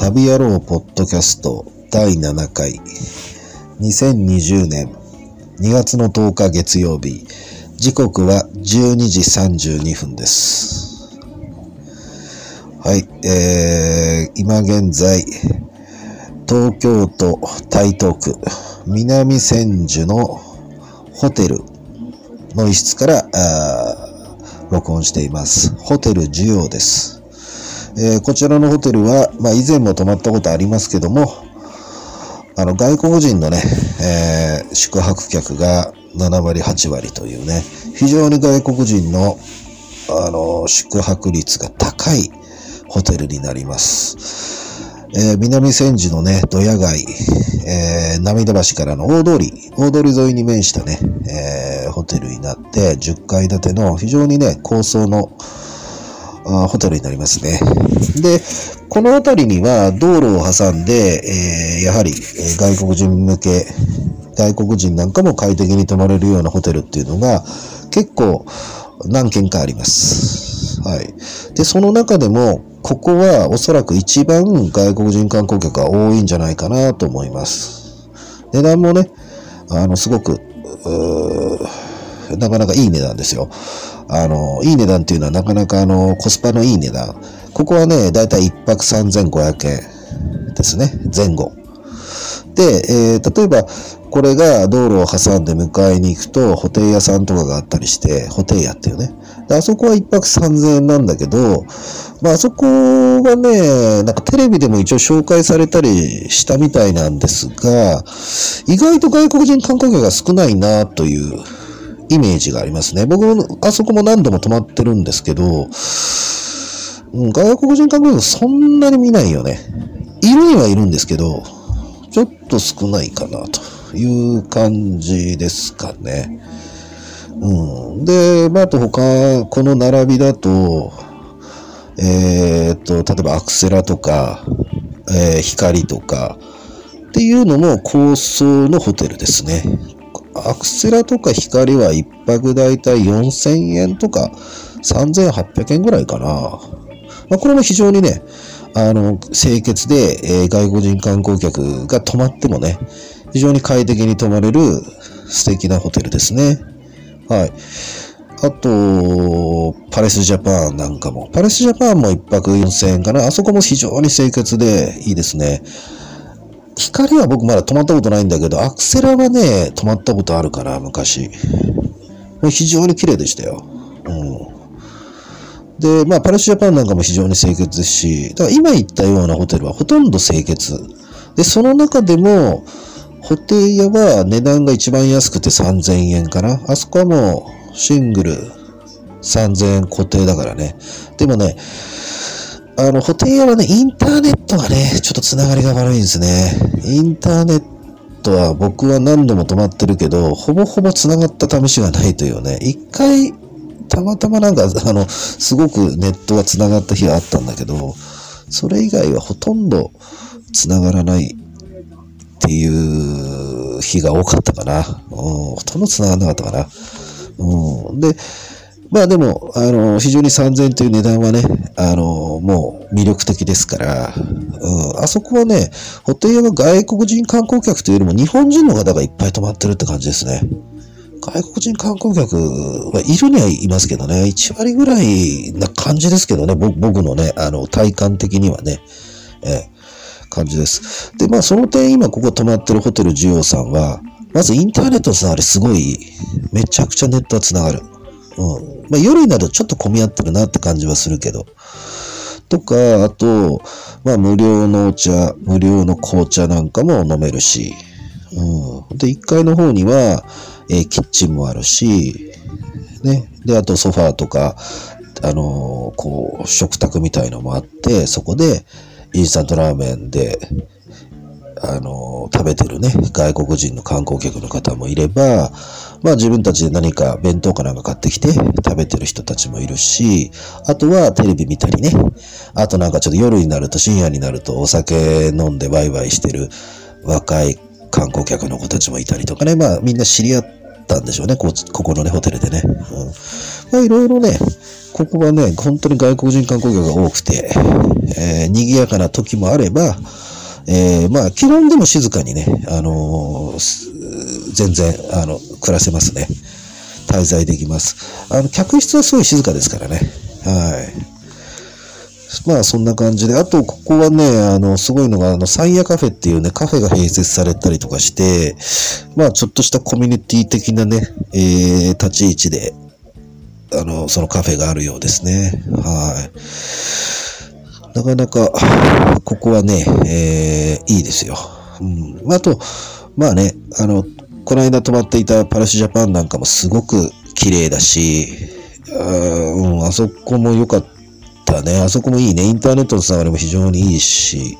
旅野郎ポッドキャスト第7回。2020年2月の10日月曜日。時刻は12時32分です。はいえー、今現在東京都台東区南千住のホテルの一室から録音しています。ホテル需要です。えー、こちらのホテルは、まあ、以前も泊まったことありますけども、あの、外国人のね、えー、宿泊客が7割、8割というね、非常に外国人の、あの、宿泊率が高いホテルになります。えー、南千住のね、ドヤ街、えー、涙橋からの大通り、大通り沿いに面したね、えー、ホテルになって、10階建ての非常にね、高層のあホテルになりますね。で、この辺りには道路を挟んで、えー、やはり、外国人向け、外国人なんかも快適に泊まれるようなホテルっていうのが結構何軒かあります。はい。で、その中でも、ここはおそらく一番外国人観光客が多いんじゃないかなと思います。値段もね、あの、すごく、なかなかいい値段ですよ。あの、いい値段っていうのはなかなかあの、コスパのいい値段。ここはね、だいたい1泊3500円ですね。前後。で、えー、例えば、これが道路を挟んで迎えに行くと、ホテイ屋さんとかがあったりして、ホテイ屋っていうね。であそこは1泊3000円なんだけど、まあ、あそこはね、なんかテレビでも一応紹介されたりしたみたいなんですが、意外と外国人観光客が少ないなというイメージがありますね。僕も、あそこも何度も泊まってるんですけど、うん、外国人観光客そんなに見ないよね。いるにはいるんですけど、ちょっと少ないかなという感じですかね。うん。で、まあ、あと他、この並びだと、えー、っと、例えばアクセラとか、えー、光とか、っていうのも高層のホテルですね。アクセラとか光は一泊だいたい4000円とか3800円ぐらいかな。まあ、これも非常にね、あの、清潔で、えー、外国人観光客が泊まってもね、非常に快適に泊まれる素敵なホテルですね。はい。あと、パレスジャパンなんかも。パレスジャパンも一泊4000円かな。あそこも非常に清潔でいいですね。光は僕まだ止まったことないんだけど、アクセラはね、止まったことあるから、昔。非常に綺麗でしたよ。うん。で、まあ、パレスジャパンなんかも非常に清潔ですし、だから今言ったようなホテルはほとんど清潔。で、その中でも、ホテル屋は値段が一番安くて3000円かな。あそこはもうシングル3000円固定だからね。でもね、あの、ホテル屋はね、インターネットがね、ちょっとつながりが悪いんですね。インターネットは僕は何度も止まってるけど、ほぼほぼつながった試しがないというね。一回、たまたまなんか、あの、すごくネットがつながった日があったんだけど、それ以外はほとんどつながらないっていう日が多かったかな。うん、ほとんどつながらなかったかな。うん、で、まあでも、あの、非常に3000という値段はね、あの、もう魅力的ですから、うん、あそこはね、ホテル屋は外国人観光客というよりも日本人の方がいっぱい泊まってるって感じですね。外国人観光客はいるにはいますけどね、1割ぐらいな感じですけどね、僕のね、あの、体感的にはね、え感じです。で、まあその点今ここ泊まってるホテル需要さんは、まずインターネットのつながりすごい、めちゃくちゃネットはつながる。うん。まあ、夜になるとちょっと混み合ってるなって感じはするけど。とか、あと、まあ、無料のお茶、無料の紅茶なんかも飲めるし、うん。で、1階の方には、えー、キッチンもあるし、ね。で、あとソファーとか、あのー、こう、食卓みたいのもあって、そこで、インスタントラーメンで、あの、食べてるね、外国人の観光客の方もいれば、まあ自分たちで何か弁当かなんか買ってきて食べてる人たちもいるし、あとはテレビ見たりね、あとなんかちょっと夜になると深夜になるとお酒飲んでワイワイしてる若い観光客の子たちもいたりとかね、まあみんな知り合ったんでしょうね、こここのね、ホテルでね。うん、まあいろいろね、ここはね、本当に外国人観光客が多くて、えー、賑やかな時もあれば、えー、まあ、基本でも静かにね、あのー、全然、あの、暮らせますね。滞在できます。あの、客室はすごい静かですからね。はい。まあ、そんな感じで。あと、ここはね、あの、すごいのが、あの、サイヤカフェっていうね、カフェが併設されたりとかして、まあ、ちょっとしたコミュニティ的なね、えー、立ち位置で、あの、そのカフェがあるようですね。はい。なかなか、ここはね、えー、いいですよ。うん。あと、まあね、あの、この間泊まっていたパラスジャパンなんかもすごく綺麗だし、うん、あそこも良かったね。あそこもいいね。インターネットのつながりも非常にいいし、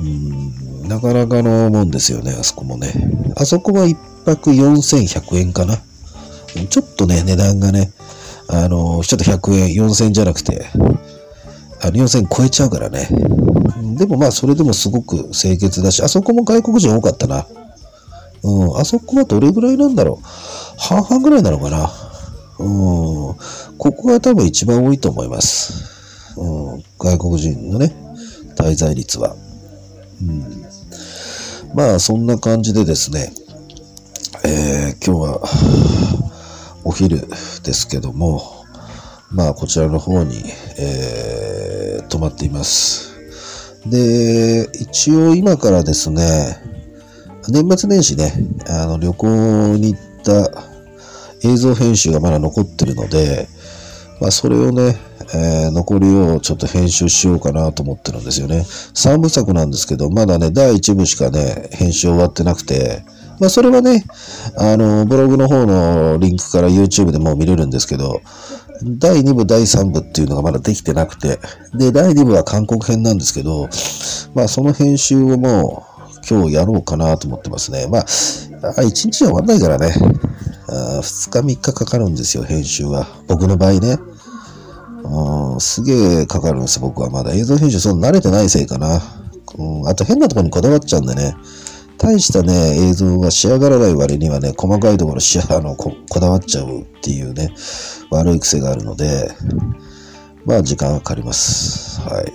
うん、なかなかのもんですよね、あそこもね。あそこは一泊4100円かな。ちょっとね、値段がね、あの、ちょっと100円、4000じゃなくて、あの4000超えちゃうからね。でもまあ、それでもすごく清潔だし、あそこも外国人多かったな。うん、あそこはどれぐらいなんだろう。半々ぐらいなのかな。うん、ここが多分一番多いと思います。うん、外国人のね、滞在率は。うん、まあ、そんな感じでですね、えー、今日はお昼ですけども、まあ、こちらの方に、えー、泊まっています。で、一応今からですね、年末年始ね、あの旅行に行った映像編集がまだ残ってるので、まあ、それをね、えー、残りをちょっと編集しようかなと思ってるんですよね。3部作なんですけど、まだね、第1部しかね、編集終わってなくて、まあ、それはね、あの、ブログの方のリンクから YouTube でも見れるんですけど、第2部、第3部っていうのがまだできてなくて、で、第2部は韓国編なんですけど、まあ、その編集をもう、今日やろうかなと思ってますね。まあ、1日じゃ終わんないからね。あ2日3日かかるんですよ、編集は。僕の場合ね。うん、すげえかかるんですよ、僕はまだ。映像編集そんな慣れてないせいかな。うん、あと変なとこにこだわっちゃうんでね。大したね、映像が仕上がらない割にはね、細かいところしあのここだわっちゃうっていうね、悪い癖があるので、まあ時間がかかります。はい。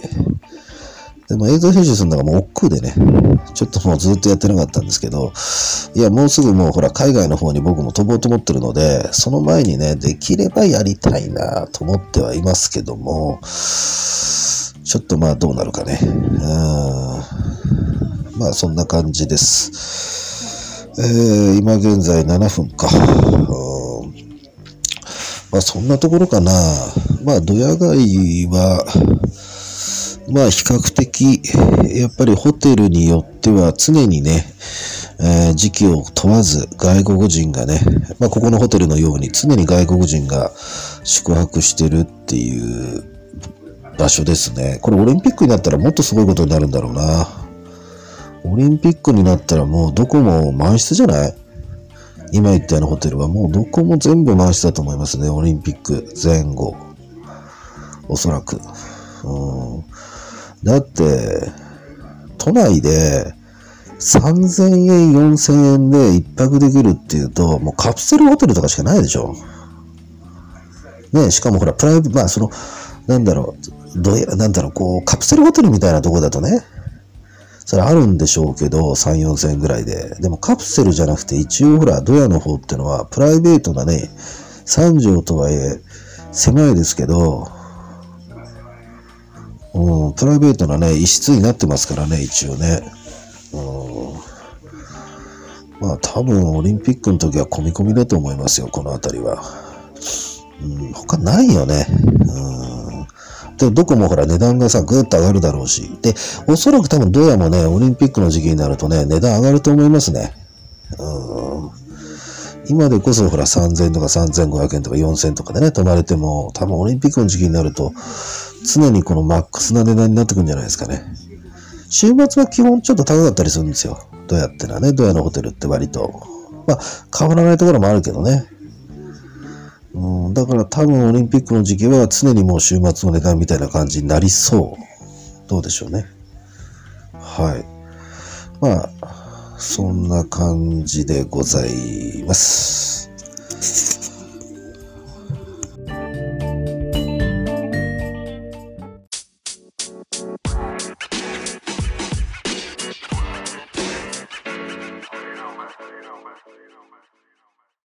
でも映像編集するのがもう億劫でね、ちょっともうずっとやってなかったんですけど、いや、もうすぐもうほら、海外の方に僕も飛ぼうと思ってるので、その前にね、できればやりたいなと思ってはいますけども、ちょっとまあどうなるかね。うんまあそんな感じです。えー、今現在7分か。まあそんなところかな。まあドヤ街は、まあ比較的、やっぱりホテルによっては常にね、えー、時期を問わず外国人がね、まあここのホテルのように常に外国人が宿泊してるっていう場所ですね。これオリンピックになったらもっとすごいことになるんだろうな。オリンピックになったらもうどこも満室じゃない？今言ったようなホテルはもうどこも全部満室だと思いますね。オリンピック前後。おそらく。うんだって、都内で3000円、4000円で一泊できるっていうと、もうカプセルホテルとかしかないでしょ。ねしかもほら、プライベート、まあその、なんだろう、どうや、なんだろう、こう、カプセルホテルみたいなとこだとね、それあるんでしょうけど、3、4000円ぐらいで。でもカプセルじゃなくて、一応ほら、ドヤの方ってのは、プライベートなね、3畳とはいえ、狭いですけど、うん、プライベートなね、一室になってますからね、一応ね。うん、まあ多分オリンピックの時は込み込みだと思いますよ、この辺りは。うん、他ないよね。うん、でどこもほら値段がさ、ぐーっと上がるだろうし。で、おそらく多分どうやもね、オリンピックの時期になるとね、値段上がると思いますね。うん今でこそほら3000とか3500円とか4000とかでね、泊まれても、多分オリンピックの時期になると、常にこのマックスな値段になってくるんじゃないですかね。週末は基本ちょっと高かったりするんですよ。どうやってなね、どうやのホテルって割と。まあ、変わらないところもあるけどね。うん、だから多分オリンピックの時期は常にもう週末の値段みたいな感じになりそう。どうでしょうね。はい。まあ、そんな感じでございます。